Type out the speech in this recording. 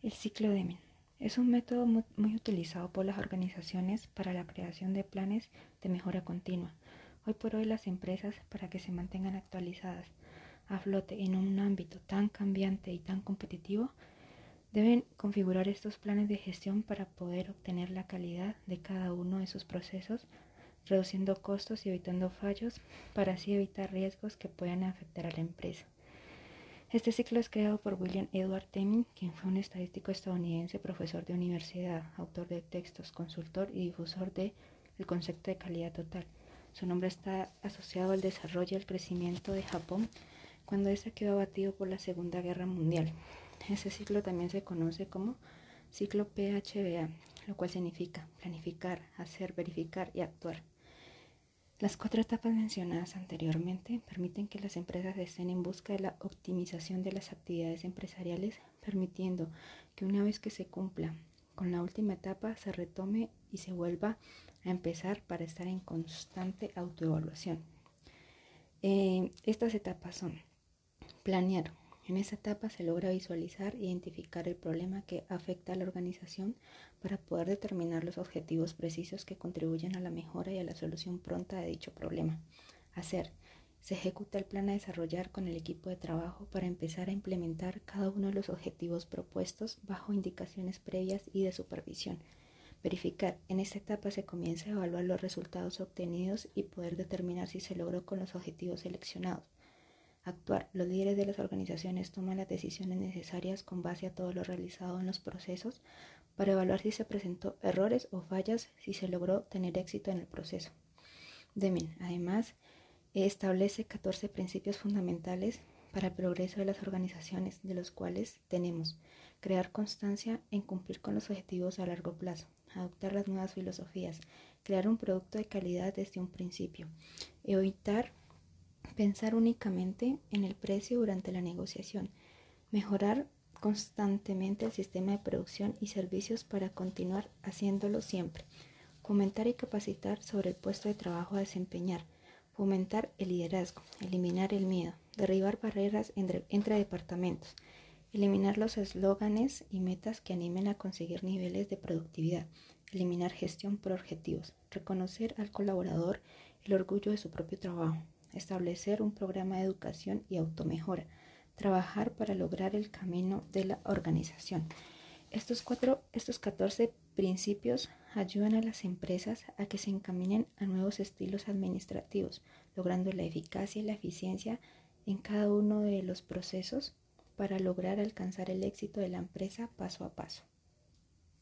El ciclo Deming es un método muy, utilizado por las organizaciones para la creación de planes de mejora continua. Hoy por hoy las empresas, para que se mantengan actualizadas a flote en un ámbito tan cambiante y tan competitivo, deben configurar estos planes de gestión para poder obtener la calidad de cada uno de sus procesos, reduciendo costos y evitando fallos, para así evitar riesgos que puedan afectar a la empresa. Este ciclo es creado por William Edward Deming, quien fue un estadístico estadounidense, profesor de universidad, autor de textos, consultor y difusor del concepto de calidad total. Su nombre está asociado al desarrollo y al crecimiento de Japón cuando éste quedó abatido por la Segunda Guerra Mundial. Este ciclo también se conoce como ciclo PHBA, lo cual significa planificar, hacer, verificar y actuar. Las cuatro etapas mencionadas anteriormente permiten que las empresas estén en busca de la optimización de las actividades empresariales, permitiendo que una vez que se cumpla con la última etapa se retome y se vuelva a empezar para estar en constante autoevaluación. Eh, estas etapas son planear, en esta etapa se logra visualizar e identificar el problema que afecta a la organización para poder determinar los objetivos precisos que contribuyen a la mejora y a la solución pronta de dicho problema. Hacer. Se ejecuta el plan a desarrollar con el equipo de trabajo para empezar a implementar cada uno de los objetivos propuestos bajo indicaciones previas y de supervisión. Verificar. En esta etapa se comienza a evaluar los resultados obtenidos y poder determinar si se logró con los objetivos seleccionados actuar. Los líderes de las organizaciones toman las decisiones necesarias con base a todo lo realizado en los procesos para evaluar si se presentó errores o fallas, si se logró tener éxito en el proceso. Deming, además, establece 14 principios fundamentales para el progreso de las organizaciones, de los cuales tenemos crear constancia en cumplir con los objetivos a largo plazo, adoptar las nuevas filosofías, crear un producto de calidad desde un principio, evitar Pensar únicamente en el precio durante la negociación. Mejorar constantemente el sistema de producción y servicios para continuar haciéndolo siempre. Fomentar y capacitar sobre el puesto de trabajo a desempeñar. Fomentar el liderazgo. Eliminar el miedo. Derribar barreras entre, entre departamentos. Eliminar los eslóganes y metas que animen a conseguir niveles de productividad. Eliminar gestión por objetivos. Reconocer al colaborador el orgullo de su propio trabajo establecer un programa de educación y automejora, trabajar para lograr el camino de la organización. Estos, cuatro, estos 14 principios ayudan a las empresas a que se encaminen a nuevos estilos administrativos, logrando la eficacia y la eficiencia en cada uno de los procesos para lograr alcanzar el éxito de la empresa paso a paso.